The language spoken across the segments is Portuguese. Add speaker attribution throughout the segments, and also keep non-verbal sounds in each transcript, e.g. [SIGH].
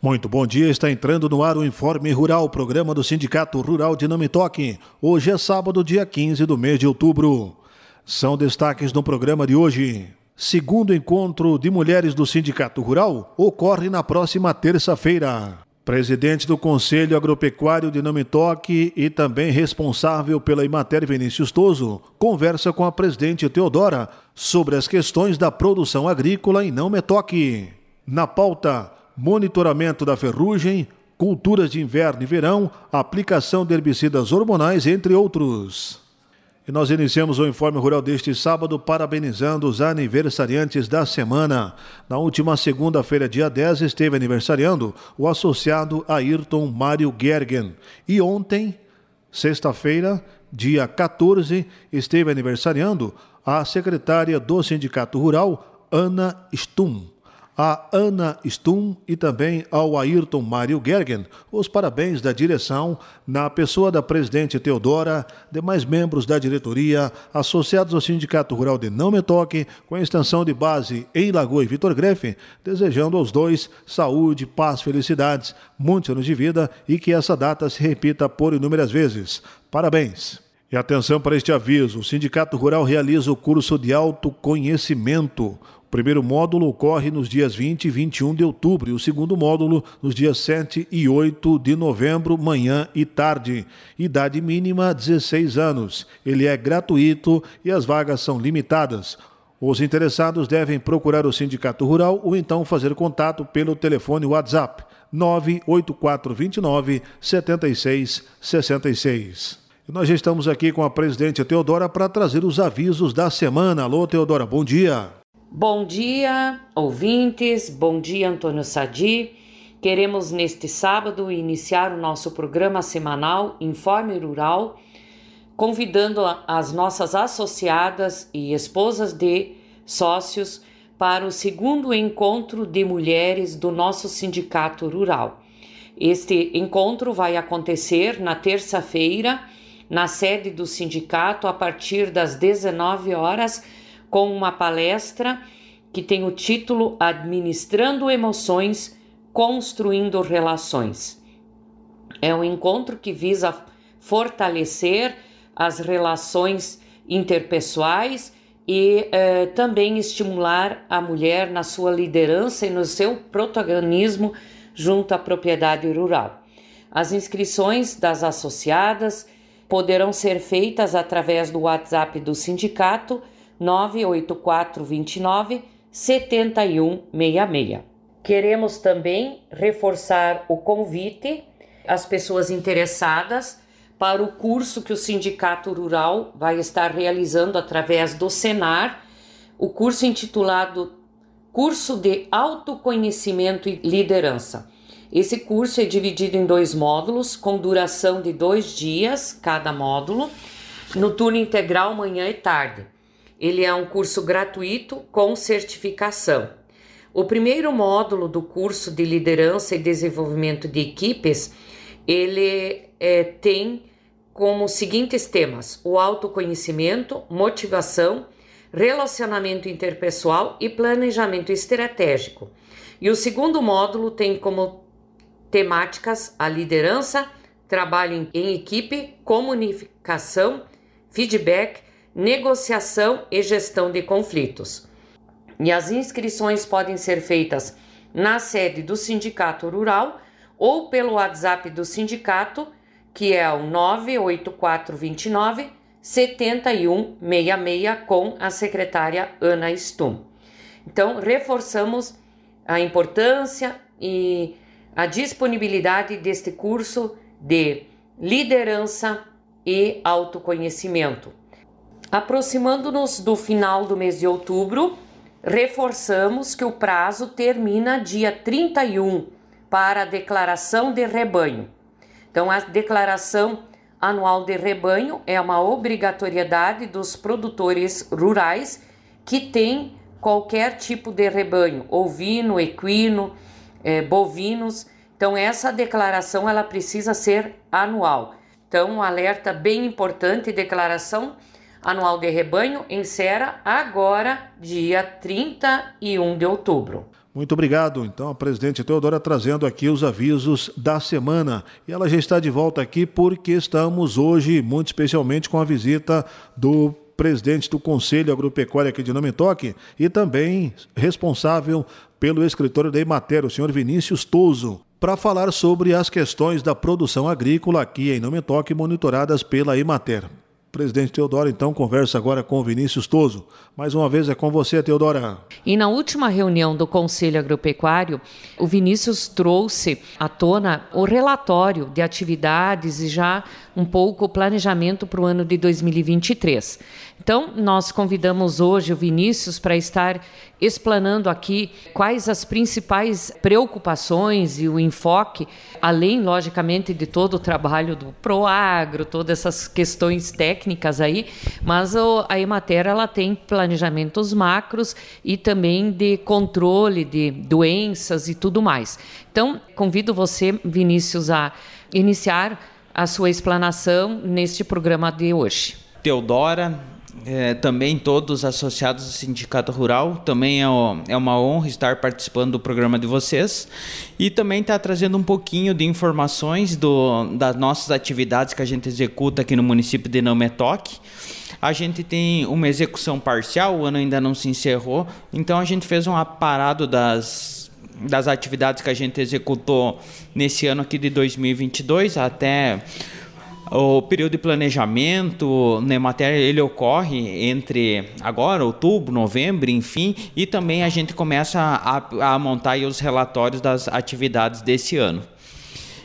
Speaker 1: Muito bom dia, está entrando no ar o Informe Rural, programa do Sindicato Rural de Namitoque. Hoje é sábado, dia 15 do mês de outubro. São destaques no programa de hoje. Segundo encontro de mulheres do Sindicato Rural ocorre na próxima terça-feira. Presidente do Conselho Agropecuário de Namitoque e também responsável pela Imater Vinícius Toso, conversa com a presidente Teodora sobre as questões da produção agrícola em Não Metoque. Na pauta, monitoramento da ferrugem, culturas de inverno e verão, aplicação de herbicidas hormonais, entre outros. E nós iniciamos o Informe Rural deste sábado parabenizando os aniversariantes da semana. Na última segunda-feira, dia 10, esteve aniversariando o associado Ayrton Mário Gergen. E ontem, sexta-feira, dia 14, esteve aniversariando a secretária do Sindicato Rural, Ana Stum a Ana Stum e também ao Ayrton Mário Gergen os parabéns da direção, na pessoa da presidente Teodora, demais membros da diretoria, associados ao Sindicato Rural de Não Metoque, com a extensão de base em Lagoa e Vitor Grefe, desejando aos dois saúde, paz, felicidades, muitos anos de vida e que essa data se repita por inúmeras vezes. Parabéns! E atenção para este aviso: o Sindicato Rural realiza o curso de autoconhecimento. O primeiro módulo ocorre nos dias 20 e 21 de outubro e o segundo módulo nos dias 7 e 8 de novembro, manhã e tarde. Idade mínima 16 anos. Ele é gratuito e as vagas são limitadas. Os interessados devem procurar o Sindicato Rural ou então fazer contato pelo telefone WhatsApp 98429 7666. Nós estamos aqui com a presidente Teodora para trazer os avisos da semana. Alô, Teodora, bom dia.
Speaker 2: Bom dia, ouvintes. Bom dia, Antônio Sadi. Queremos neste sábado iniciar o nosso programa semanal Informe Rural, convidando as nossas associadas e esposas de sócios para o segundo encontro de mulheres do nosso sindicato rural. Este encontro vai acontecer na terça-feira, na sede do sindicato, a partir das 19 horas com uma palestra que tem o título Administrando Emoções, Construindo Relações. É um encontro que visa fortalecer as relações interpessoais e eh, também estimular a mulher na sua liderança e no seu protagonismo junto à propriedade rural. As inscrições das associadas poderão ser feitas através do WhatsApp do sindicato 98429 7166. Queremos também reforçar o convite às pessoas interessadas para o curso que o Sindicato Rural vai estar realizando através do Senar, o curso intitulado Curso de Autoconhecimento e Liderança. Esse curso é dividido em dois módulos, com duração de dois dias cada módulo, no turno integral manhã e tarde. Ele é um curso gratuito com certificação. O primeiro módulo do curso de liderança e desenvolvimento de equipes, ele é, tem como seguintes temas: o autoconhecimento, motivação, relacionamento interpessoal e planejamento estratégico. E o segundo módulo tem como temáticas a liderança, trabalho em equipe, comunicação, feedback negociação e gestão de conflitos. E as inscrições podem ser feitas na sede do Sindicato Rural ou pelo WhatsApp do sindicato, que é o 98429 7166 com a secretária Ana Stum. Então, reforçamos a importância e a disponibilidade deste curso de liderança e autoconhecimento. Aproximando-nos do final do mês de outubro, reforçamos que o prazo termina dia 31 para a declaração de rebanho. Então, a declaração anual de rebanho é uma obrigatoriedade dos produtores rurais que têm qualquer tipo de rebanho, ovino, equino, eh, bovinos. Então, essa declaração ela precisa ser anual. Então, um alerta bem importante, declaração anual de rebanho encerra agora, dia 31 de outubro.
Speaker 1: Muito obrigado. Então, a presidente Teodora trazendo aqui os avisos da semana. E ela já está de volta aqui porque estamos hoje, muito especialmente, com a visita do presidente do Conselho Agropecuário aqui de Nome Toque e também responsável pelo escritório da Emater, o senhor Vinícius Touso, para falar sobre as questões da produção agrícola aqui em Nome Toque, monitoradas pela Emater. Presidente Teodoro, então, conversa agora com o Vinícius Toso. Mais uma vez é com você, Teodora.
Speaker 2: E na última reunião do Conselho Agropecuário, o Vinícius trouxe à tona o relatório de atividades e já um pouco o planejamento para o ano de 2023. Então, nós convidamos hoje o Vinícius para estar explanando aqui quais as principais preocupações e o enfoque, além, logicamente, de todo o trabalho do Proagro, todas essas questões técnicas aí, mas a Emater ela tem planejamentos macros e também de controle de doenças e tudo mais. Então, convido você, Vinícius, a iniciar a sua explanação neste programa de hoje.
Speaker 3: Teodora, é, também todos associados ao Sindicato Rural. Também é, é, uma honra estar participando do programa de vocês e também estar tá trazendo um pouquinho de informações do, das nossas atividades que a gente executa aqui no município de Nametoque. A gente tem uma execução parcial, o ano ainda não se encerrou, então a gente fez um aparado das, das atividades que a gente executou nesse ano aqui de 2022 até o período de planejamento na matéria ele ocorre entre agora, outubro, novembro, enfim, e também a gente começa a, a montar os relatórios das atividades desse ano.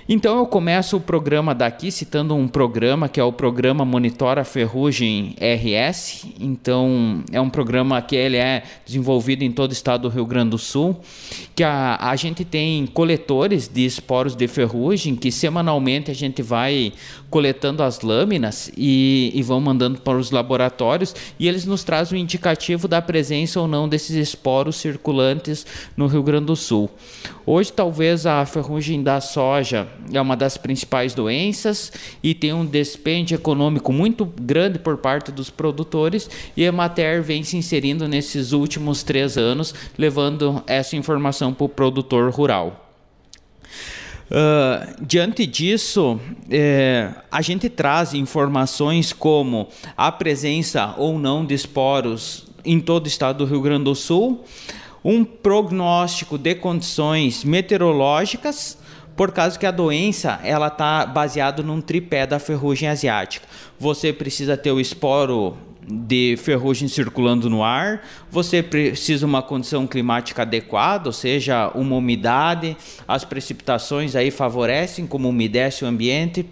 Speaker 3: Então eu começo o programa daqui citando um programa que é o programa Monitora Ferrugem RS. Então é um programa que ele é desenvolvido em todo o estado do Rio Grande do Sul, que a, a gente tem coletores de esporos de ferrugem que semanalmente a gente vai coletando as lâminas e, e vão mandando para os laboratórios e eles nos trazem um indicativo da presença ou não desses esporos circulantes no Rio Grande do Sul. Hoje talvez a ferrugem da soja é uma das principais doenças e tem um despende econômico muito grande por parte dos produtores e a Emater vem se inserindo nesses últimos três anos, levando essa informação para o produtor rural. Uh, diante disso, é, a gente traz informações como a presença ou não de esporos em todo o estado do Rio Grande do Sul, um prognóstico de condições meteorológicas, por causa que a doença ela está baseada num tripé da ferrugem asiática. Você precisa ter o esporo de ferrugem circulando no ar, você precisa uma condição climática adequada, ou seja, uma umidade, as precipitações aí favorecem, como umedece o ambiente,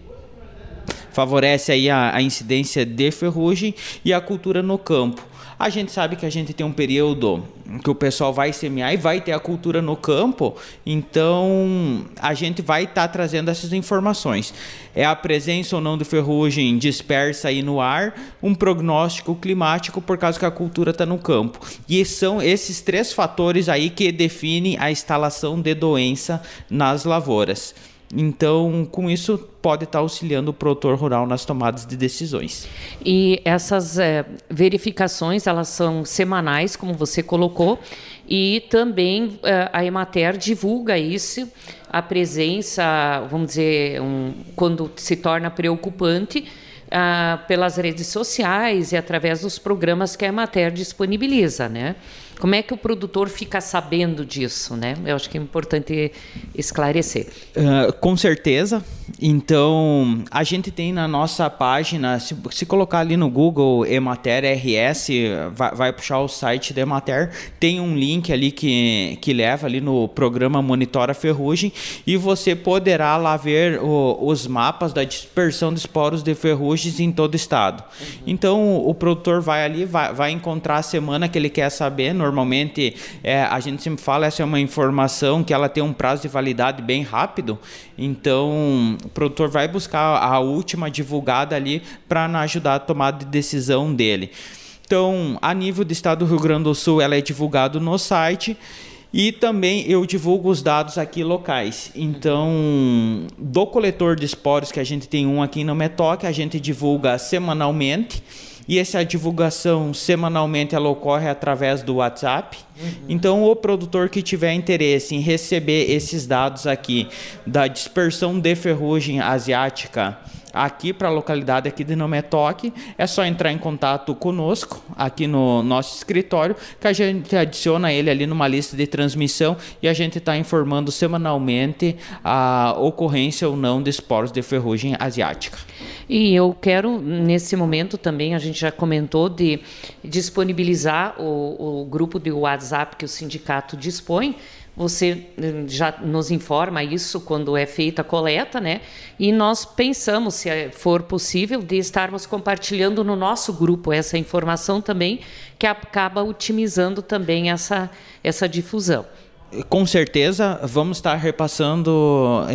Speaker 3: favorece aí a, a incidência de ferrugem e a cultura no campo. A gente sabe que a gente tem um período que o pessoal vai semear e vai ter a cultura no campo, então a gente vai estar tá trazendo essas informações. É a presença ou não de ferrugem dispersa aí no ar, um prognóstico climático por causa que a cultura está no campo. E são esses três fatores aí que definem a instalação de doença nas lavouras. Então, com isso, pode estar auxiliando o produtor rural nas tomadas de decisões.
Speaker 2: E essas é, verificações, elas são semanais, como você colocou, e também é, a Emater divulga isso, a presença, vamos dizer, um, quando se torna preocupante, ah, pelas redes sociais e através dos programas que a Emater disponibiliza, né? Como é que o produtor fica sabendo disso, né? Eu acho que é importante esclarecer.
Speaker 3: Uh, com certeza. Então, a gente tem na nossa página, se, se colocar ali no Google Emater RS, vai, vai, puxar o site da Emater, tem um link ali que, que leva ali no programa Monitora Ferrugem e você poderá lá ver o, os mapas da dispersão de esporos de ferrugens em todo o estado. Uhum. Então, o produtor vai ali, vai, vai encontrar a semana que ele quer saber, normalmente é, a gente sempre fala, essa é uma informação que ela tem um prazo de validade bem rápido, então o produtor vai buscar a última divulgada ali para ajudar a tomada de decisão dele. Então, a nível do estado do Rio Grande do Sul, ela é divulgado no site e também eu divulgo os dados aqui locais. Então, do coletor de esporos, que a gente tem um aqui no Metoque, a gente divulga semanalmente e essa divulgação semanalmente ela ocorre através do WhatsApp. Uhum. Então, o produtor que tiver interesse em receber esses dados aqui da dispersão de ferrugem asiática aqui para a localidade aqui de Nometoque, é só entrar em contato conosco aqui no nosso escritório, que a gente adiciona ele ali numa lista de transmissão e a gente está informando semanalmente a ocorrência ou não de esporos de ferrugem asiática.
Speaker 2: E eu quero, nesse momento também, a gente já comentou de disponibilizar o, o grupo de WhatsApp que o sindicato dispõe, você eh, já nos informa isso quando é feita a coleta, né? E nós pensamos, se for possível, de estarmos compartilhando no nosso grupo essa informação também, que acaba otimizando também essa, essa difusão
Speaker 3: com certeza vamos estar repassando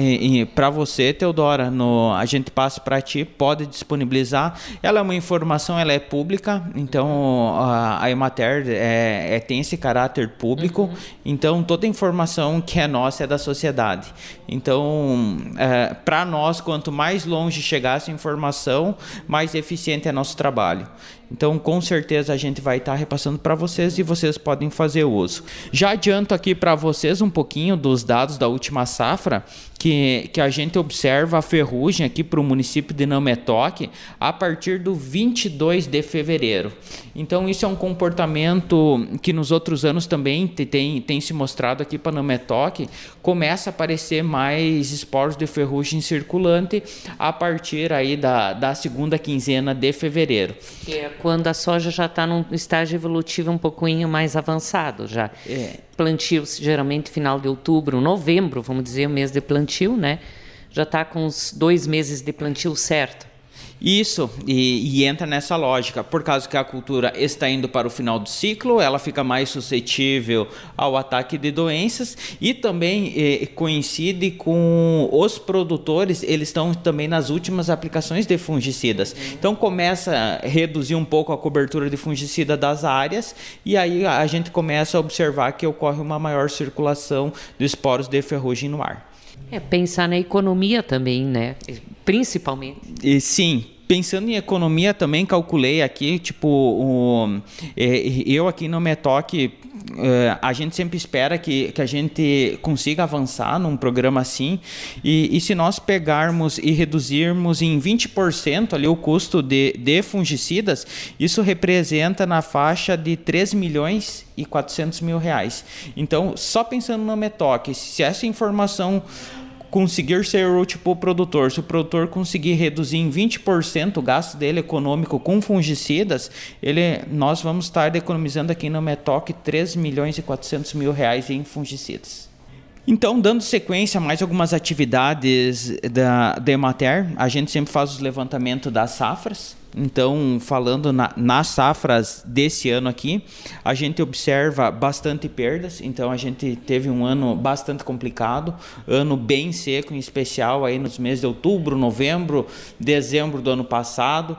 Speaker 3: para você, Teodora. No, a gente passa para ti, pode disponibilizar. Ela é uma informação, ela é pública, então a, a Emater é, é, tem esse caráter público. Uhum. Então toda informação que é nossa é da sociedade. Então é, para nós, quanto mais longe chegar essa informação, mais eficiente é nosso trabalho. Então, com certeza a gente vai estar repassando para vocês e vocês podem fazer uso. Já adianto aqui para vocês um pouquinho dos dados da última safra, que, que a gente observa a ferrugem aqui para o município de Nametoque a partir do 22 de fevereiro. Então, isso é um comportamento que nos outros anos também tem, tem se mostrado aqui para Nametoque. Começa a aparecer mais esporos de ferrugem circulante a partir aí da, da segunda quinzena de fevereiro.
Speaker 2: Que é quando a soja já está num estágio evolutivo um pouquinho mais avançado já. É. Plantio geralmente final de outubro, novembro, vamos dizer, o mês de plantio, né? Já está com uns dois meses de plantio certo.
Speaker 3: Isso, e, e, entra nessa lógica. Por causa que a cultura está indo para o final do ciclo, ela fica mais suscetível ao ataque de doenças e também eh, coincide com os produtores, eles estão também nas últimas aplicações de fungicidas. Então começa a reduzir um pouco a cobertura de fungicida das áreas e aí a gente começa a observar que ocorre uma maior circulação de esporos de ferrugem no ar.
Speaker 2: É pensar na economia também, né? Principalmente.
Speaker 3: E, sim, pensando em economia também calculei aqui, tipo, o, eu aqui no Metoque, é, a gente sempre espera que, que a gente consiga avançar num programa assim, e, e se nós pegarmos e reduzirmos em 20% ali o custo de, de fungicidas, isso representa na faixa de 3 milhões e 400 mil reais. Então, só pensando no Metoque, se essa informação conseguir ser o produtor, se o produtor conseguir reduzir em 20% o gasto dele econômico com fungicidas, ele, nós vamos estar economizando aqui no Metoc 3 milhões e 400 mil reais em fungicidas. Então, dando sequência a mais algumas atividades da, da Emater, a gente sempre faz os levantamentos das safras. Então, falando na, nas safras desse ano aqui, a gente observa bastante perdas. Então, a gente teve um ano bastante complicado, ano bem seco, em especial aí nos meses de outubro, novembro, dezembro do ano passado,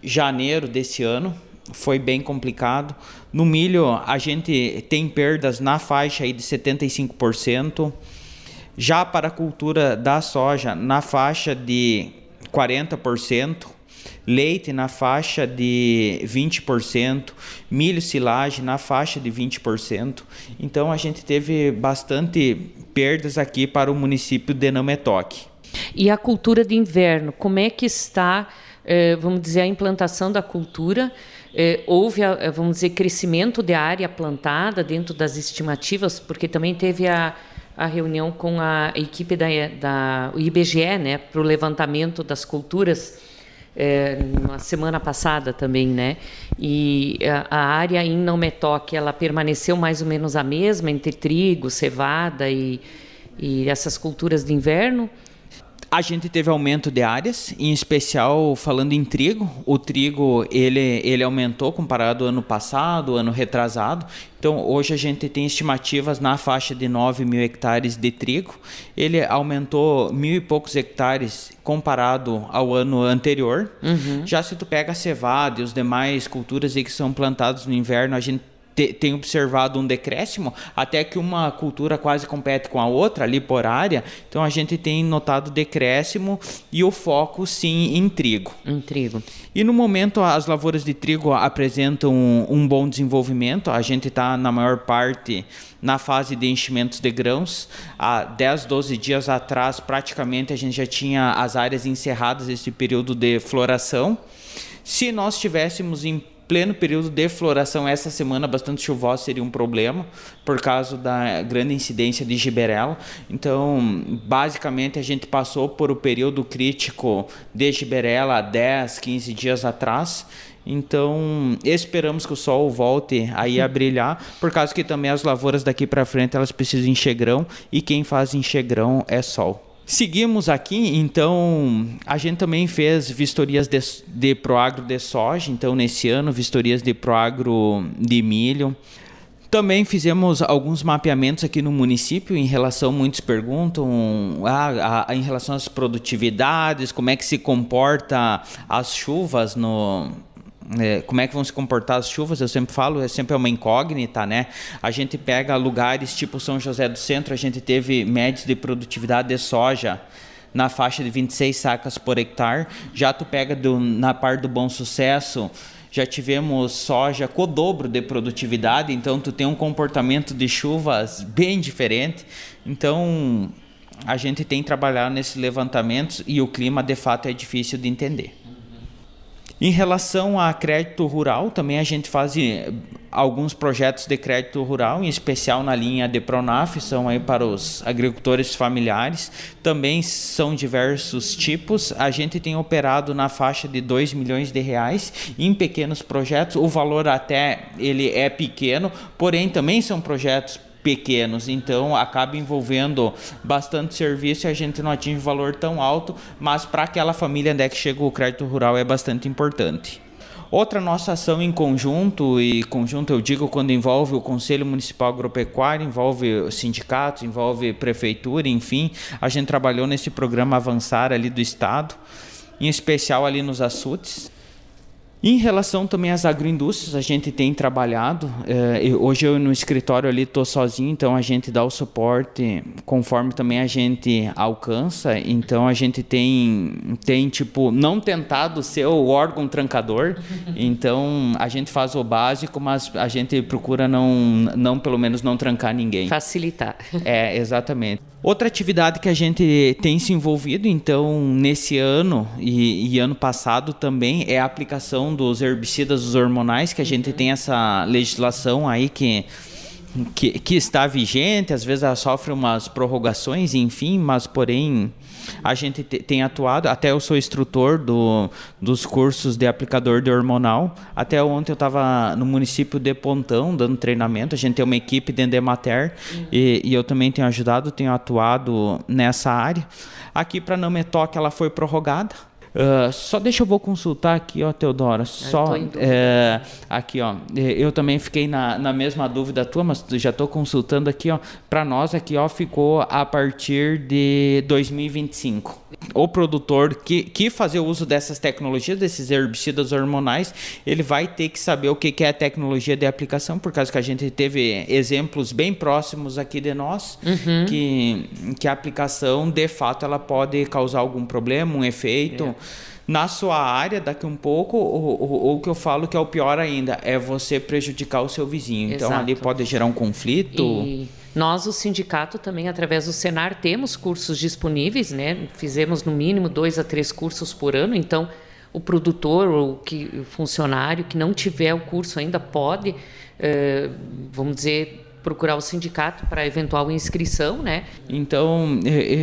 Speaker 3: janeiro desse ano. Foi bem complicado. No milho, a gente tem perdas na faixa aí de 75%. Já para a cultura da soja, na faixa de 40% leite na faixa de 20%, milho silagem na faixa de 20%. Então a gente teve bastante perdas aqui para o município de Nametoque.
Speaker 2: E a cultura de inverno, como é que está, eh, vamos dizer, a implantação da cultura? Eh, houve, vamos dizer, crescimento de área plantada dentro das estimativas, porque também teve a, a reunião com a equipe da, da IBGE, né, para o levantamento das culturas é, na semana passada também, né? E a, a área em não metoque, ela permaneceu mais ou menos a mesma entre trigo, cevada e, e essas culturas de inverno.
Speaker 3: A gente teve aumento de áreas, em especial falando em trigo. O trigo ele, ele aumentou comparado ao ano passado, ano retrasado. Então hoje a gente tem estimativas na faixa de 9 mil hectares de trigo. Ele aumentou mil e poucos hectares comparado ao ano anterior. Uhum. Já se tu pega a cevada e os demais culturas que são plantados no inverno, a gente te, tem observado um decréscimo, até que uma cultura quase compete com a outra ali por área. Então a gente tem notado decréscimo e o foco sim em trigo.
Speaker 2: Em trigo.
Speaker 3: E no momento as lavouras de trigo apresentam um, um bom desenvolvimento. A gente está na maior parte na fase de enchimentos de grãos. Há 10, 12 dias atrás, praticamente a gente já tinha as áreas encerradas esse período de floração. Se nós tivéssemos em pleno período de floração, essa semana bastante chuvosa seria um problema por causa da grande incidência de giberela. Então, basicamente, a gente passou por o período crítico de giberela 10, 15 dias atrás. Então, esperamos que o sol volte aí a brilhar, por causa que também as lavouras daqui para frente elas precisam de enxegrão e quem faz enxegrão é sol. Seguimos aqui, então a gente também fez vistorias de, de Proagro de soja, então nesse ano vistorias de Proagro de milho. Também fizemos alguns mapeamentos aqui no município em relação, muitos perguntam, ah, a, a, em relação às produtividades, como é que se comporta as chuvas no, é, como é que vão se comportar as chuvas, eu sempre falo, é sempre uma incógnita, né? A gente pega lugares tipo São José do Centro, a gente teve médios de produtividade de soja na faixa de 26 sacas por hectare. Já tu pega do, na parte do Bom Sucesso, já tivemos soja com o dobro de produtividade, então tu tem um comportamento de chuvas bem diferente. Então a gente tem trabalhado nesses levantamentos e o clima de fato é difícil de entender. Em relação a crédito rural, também a gente faz eh, alguns projetos de crédito rural, em especial na linha de Pronaf, são aí para os agricultores familiares. Também são diversos tipos. A gente tem operado na faixa de 2 milhões de reais em pequenos projetos. O valor até ele é pequeno, porém também são projetos pequenos, então acaba envolvendo bastante serviço e a gente não atinge um valor tão alto, mas para aquela família onde é que chega o crédito rural é bastante importante. Outra nossa ação em conjunto, e conjunto eu digo quando envolve o Conselho Municipal Agropecuário, envolve sindicatos, envolve prefeitura, enfim, a gente trabalhou nesse programa Avançar ali do Estado, em especial ali nos açudes. Em relação também às agroindústrias, a gente tem trabalhado. Eh, hoje eu no escritório ali estou sozinho, então a gente dá o suporte conforme também a gente alcança. Então a gente tem, tem tipo, não tentado ser o órgão trancador. [LAUGHS] Então a gente faz o básico, mas a gente procura não, não pelo menos não trancar ninguém.
Speaker 2: Facilitar.
Speaker 3: É, exatamente. Outra atividade que a gente tem se envolvido, então, nesse ano e, e, ano passado também, é a aplicação dos herbicidas hormonais, que a gente tem essa legislação aí que, que, que está vigente, às vezes ela sofre umas prorrogações, enfim, mas porém a gente tem atuado, até eu sou instrutor do, dos cursos de aplicador de hormonal. Até ontem eu estava no município de Pontão dando treinamento. A gente tem uma equipe dentro de Mater uhum. e, e, eu também tenho ajudado, tenho atuado nessa área. Aqui para não me toque, ela foi prorrogada. Uh, só deixa eu vou consultar aqui, ó, Teodora. Só é, aqui, ó. Eu também fiquei na, na mesma dúvida tua, mas já estou consultando aqui, ó. Para nós aqui, ó, ficou a partir de 2025 o produtor que, que fazer uso dessas tecnologias, desses herbicidas hormonais, ele vai ter que saber o que, que é a tecnologia de aplicação, por causa que a gente teve exemplos bem próximos aqui de nós, uhum. que, que a aplicação, de fato, ela pode causar algum problema, um efeito. É. Na sua área, daqui um pouco, ou o que eu falo que é o pior ainda, é você prejudicar o seu vizinho. Exato. Então ali pode gerar um conflito.
Speaker 2: E nós, o sindicato, também através do Senar, temos cursos disponíveis, né? Fizemos no mínimo dois a três cursos por ano, então o produtor ou que, o funcionário que não tiver o curso ainda pode, eh, vamos dizer, procurar o sindicato para eventual inscrição, né?
Speaker 3: Então,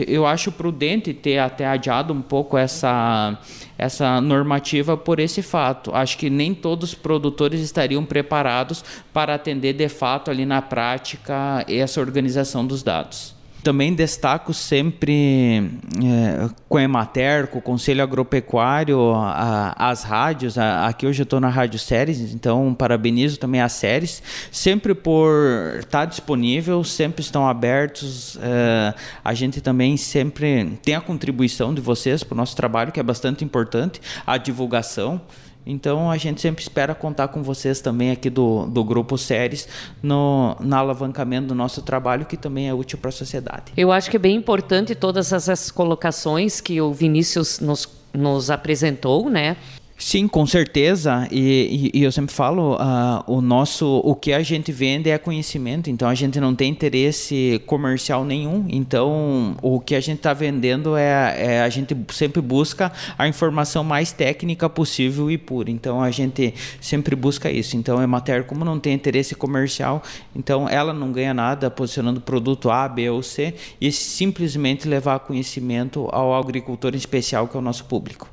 Speaker 3: eu acho prudente ter até adiado um pouco essa, essa normativa por esse fato. Acho que nem todos os produtores estariam preparados para atender de fato ali na prática essa organização dos dados. Também destaco sempre é, com Emater, com o Conselho Agropecuário, a, as rádios. A, aqui hoje eu estou na Rádio Séries, então parabenizo também as séries, sempre por estar tá disponível, sempre estão abertos. É, a gente também sempre tem a contribuição de vocês para o nosso trabalho, que é bastante importante, a divulgação. Então a gente sempre espera contar com vocês também aqui do, do Grupo Séries no, no alavancamento do nosso trabalho, que também é útil para a sociedade.
Speaker 2: Eu acho que é bem importante todas essas colocações que o Vinícius nos, nos apresentou, né?
Speaker 3: Sim, com certeza. E, e, e eu sempre falo, uh, o nosso, o que a gente vende é conhecimento. Então a gente não tem interesse comercial nenhum. Então o que a gente está vendendo é, é, a gente sempre busca a informação mais técnica possível e pura. Então a gente sempre busca isso. Então é matéria como não tem interesse comercial, então ela não ganha nada posicionando produto A, B ou C e simplesmente levar conhecimento ao agricultor em especial que é o nosso público.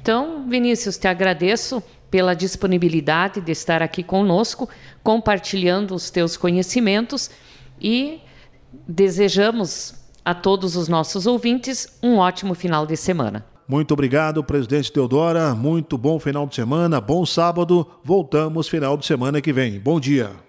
Speaker 2: Então, Vinícius, te agradeço pela disponibilidade de estar aqui conosco, compartilhando os teus conhecimentos e desejamos a todos os nossos ouvintes um ótimo final de semana.
Speaker 1: Muito obrigado, presidente Teodora. Muito bom final de semana, bom sábado. Voltamos final de semana que vem. Bom dia.